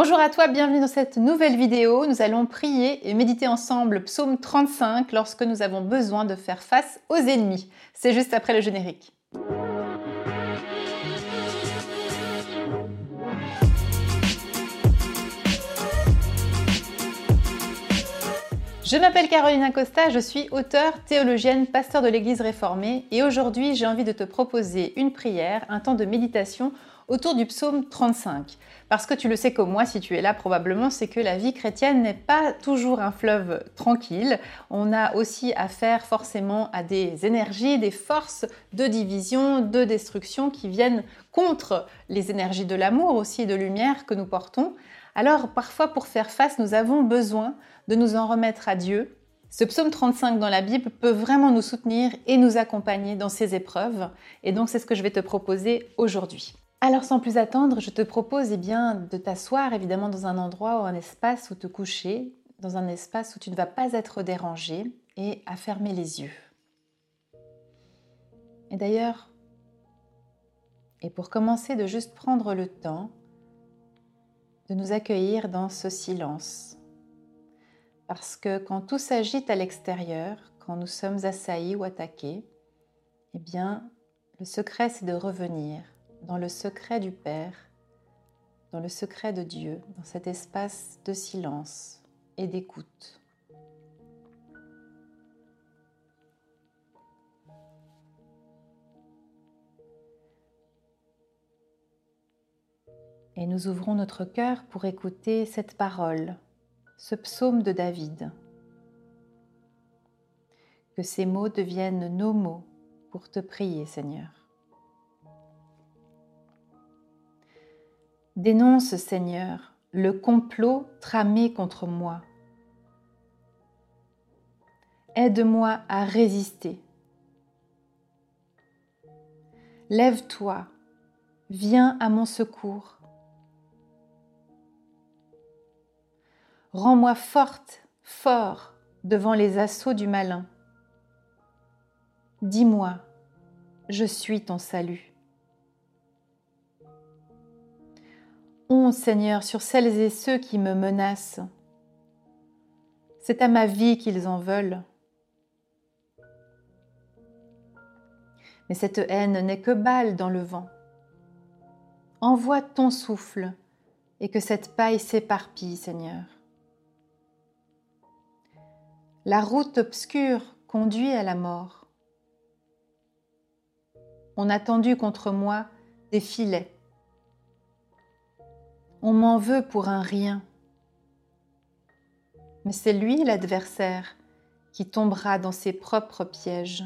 Bonjour à toi, bienvenue dans cette nouvelle vidéo. Nous allons prier et méditer ensemble psaume 35 lorsque nous avons besoin de faire face aux ennemis. C'est juste après le générique. Je m'appelle Caroline Acosta, je suis auteure, théologienne, pasteur de l'Église réformée et aujourd'hui j'ai envie de te proposer une prière, un temps de méditation autour du psaume 35. Parce que tu le sais comme moi, si tu es là probablement, c'est que la vie chrétienne n'est pas toujours un fleuve tranquille. On a aussi affaire forcément à des énergies, des forces de division, de destruction qui viennent contre les énergies de l'amour aussi de lumière que nous portons. Alors parfois pour faire face, nous avons besoin de nous en remettre à Dieu. Ce psaume 35 dans la Bible peut vraiment nous soutenir et nous accompagner dans ces épreuves. Et donc c'est ce que je vais te proposer aujourd'hui. Alors sans plus attendre, je te propose eh bien, de t'asseoir évidemment dans un endroit ou un espace où te coucher, dans un espace où tu ne vas pas être dérangé et à fermer les yeux. Et d'ailleurs, et pour commencer, de juste prendre le temps de nous accueillir dans ce silence. Parce que quand tout s'agite à l'extérieur, quand nous sommes assaillis ou attaqués, eh bien, le secret c'est de revenir dans le secret du Père, dans le secret de Dieu, dans cet espace de silence et d'écoute. Et nous ouvrons notre cœur pour écouter cette parole, ce psaume de David. Que ces mots deviennent nos mots pour te prier, Seigneur. Dénonce, Seigneur, le complot tramé contre moi. Aide-moi à résister. Lève-toi, viens à mon secours. Rends-moi forte, fort devant les assauts du malin. Dis-moi, je suis ton salut. Onde, Seigneur, sur celles et ceux qui me menacent. C'est à ma vie qu'ils en veulent. Mais cette haine n'est que balle dans le vent. Envoie ton souffle et que cette paille s'éparpille, Seigneur. La route obscure conduit à la mort. On a tendu contre moi des filets on m'en veut pour un rien. Mais c'est lui l'adversaire qui tombera dans ses propres pièges.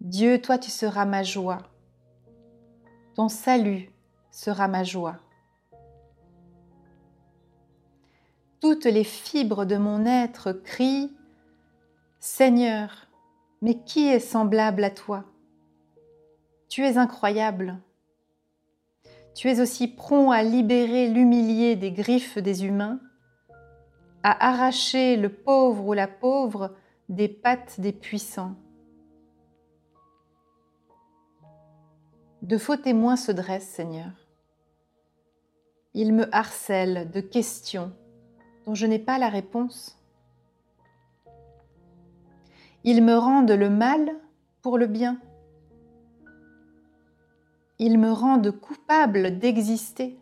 Dieu, toi tu seras ma joie. Ton salut sera ma joie. Toutes les fibres de mon être crient Seigneur, mais qui est semblable à toi? Tu es incroyable. Tu es aussi prompt à libérer l'humilié des griffes des humains, à arracher le pauvre ou la pauvre des pattes des puissants. De faux témoins se dressent, Seigneur. Ils me harcèlent de questions dont je n'ai pas la réponse. Ils me rendent le mal pour le bien ils me rendent coupable d'exister.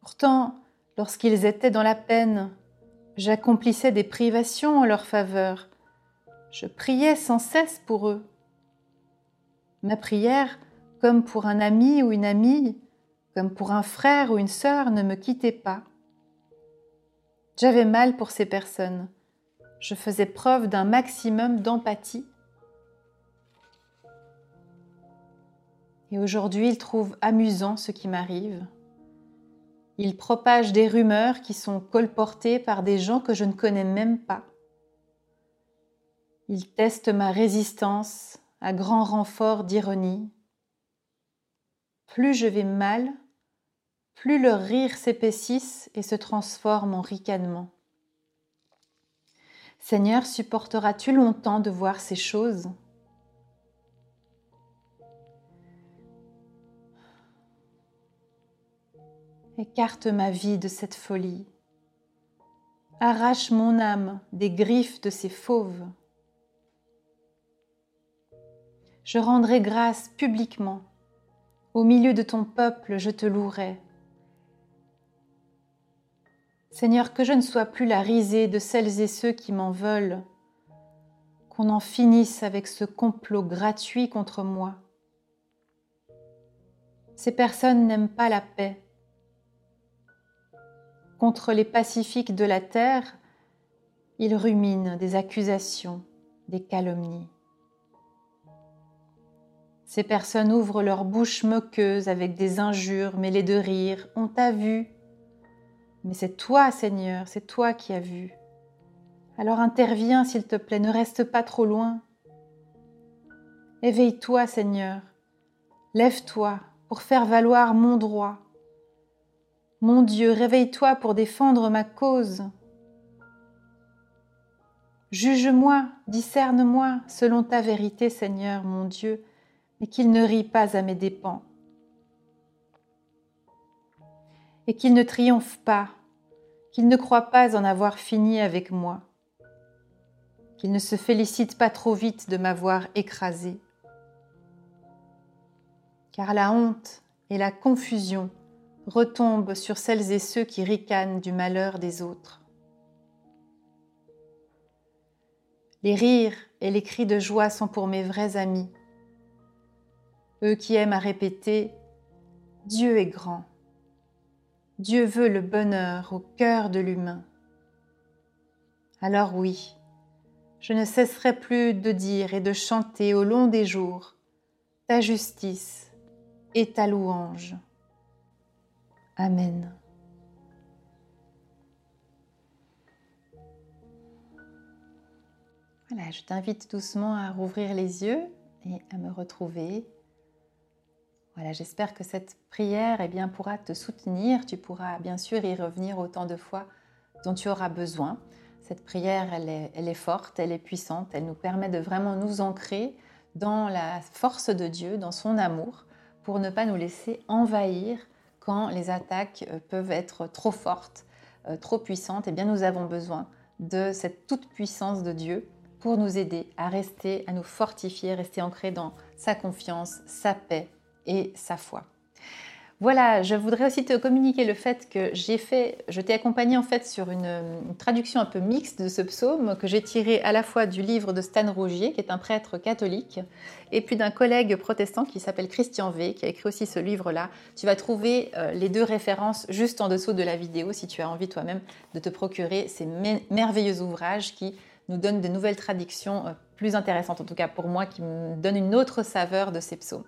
Pourtant, lorsqu'ils étaient dans la peine, j'accomplissais des privations en leur faveur. Je priais sans cesse pour eux. Ma prière, comme pour un ami ou une amie, comme pour un frère ou une sœur, ne me quittait pas. J'avais mal pour ces personnes. Je faisais preuve d'un maximum d'empathie Et aujourd'hui, il trouve amusant ce qui m'arrive. Il propage des rumeurs qui sont colportées par des gens que je ne connais même pas. Il teste ma résistance à grand renfort d'ironie. Plus je vais mal, plus leur rire s'épaississe et se transforme en ricanement. Seigneur, supporteras-tu longtemps de voir ces choses? Écarte ma vie de cette folie. Arrache mon âme des griffes de ces fauves. Je rendrai grâce publiquement. Au milieu de ton peuple, je te louerai. Seigneur, que je ne sois plus la risée de celles et ceux qui m'en veulent, qu'on en finisse avec ce complot gratuit contre moi. Ces personnes n'aiment pas la paix. Contre les pacifiques de la terre, ils ruminent des accusations, des calomnies. Ces personnes ouvrent leur bouche moqueuse avec des injures mêlées de rire. On t'a vu, mais c'est toi, Seigneur, c'est toi qui as vu. Alors interviens, s'il te plaît, ne reste pas trop loin. Éveille-toi, Seigneur. Lève-toi pour faire valoir mon droit. Mon Dieu, réveille-toi pour défendre ma cause. Juge-moi, discerne-moi selon ta vérité, Seigneur, mon Dieu, mais qu'il ne rit pas à mes dépens. et qu'il ne triomphe pas, qu'il ne croit pas en avoir fini avec moi, qu'il ne se félicite pas trop vite de m'avoir écrasé. Car la honte et la confusion retombent sur celles et ceux qui ricanent du malheur des autres. Les rires et les cris de joie sont pour mes vrais amis, eux qui aiment à répéter ⁇ Dieu est grand ⁇ Dieu veut le bonheur au cœur de l'humain. Alors oui, je ne cesserai plus de dire et de chanter au long des jours ta justice et ta louange. Amen. Voilà, je t'invite doucement à rouvrir les yeux et à me retrouver voilà, j'espère que cette prière eh bien, pourra te soutenir. Tu pourras bien sûr y revenir autant de fois dont tu auras besoin. Cette prière, elle est, elle est forte, elle est puissante, elle nous permet de vraiment nous ancrer dans la force de Dieu, dans son amour, pour ne pas nous laisser envahir les attaques euh, peuvent être trop fortes, euh, trop puissantes. Eh bien, nous avons besoin de cette toute puissance de Dieu pour nous aider à rester, à nous fortifier, rester ancrés dans sa confiance, sa paix et sa foi. Voilà, je voudrais aussi te communiquer le fait que j'ai fait, je t'ai accompagné en fait sur une, traduction un peu mixte de ce psaume que j'ai tiré à la fois du livre de Stan Rougier, qui est un prêtre catholique, et puis d'un collègue protestant qui s'appelle Christian V, qui a écrit aussi ce livre-là. Tu vas trouver euh, les deux références juste en dessous de la vidéo si tu as envie toi-même de te procurer ces merveilleux ouvrages qui nous donnent de nouvelles traductions euh, plus intéressantes, en tout cas pour moi, qui me donnent une autre saveur de ces psaumes.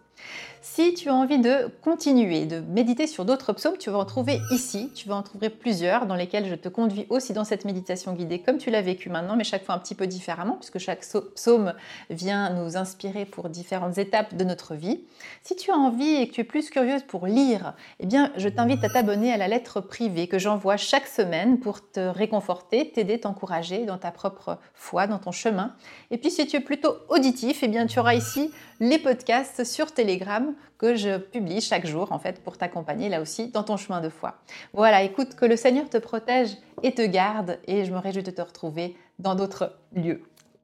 Si tu as envie de continuer, de méditer sur d'autres psaumes, tu vas en trouver ici. Tu vas en trouver plusieurs dans lesquels je te conduis aussi dans cette méditation guidée comme tu l'as vécu maintenant, mais chaque fois un petit peu différemment, puisque chaque psaume vient nous inspirer pour différentes étapes de notre vie. Si tu as envie et que tu es plus curieuse pour lire, eh bien, je t'invite à t'abonner à la lettre privée que j'envoie chaque semaine pour te réconforter, t'aider, t'encourager dans ta propre foi, dans ton chemin. Et puis, si tu es plutôt auditif, eh bien, tu auras ici les podcasts sur Telegram que je publie chaque jour en fait pour t'accompagner là aussi dans ton chemin de foi. Voilà, écoute que le Seigneur te protège et te garde et je me réjouis de te retrouver dans d'autres lieux.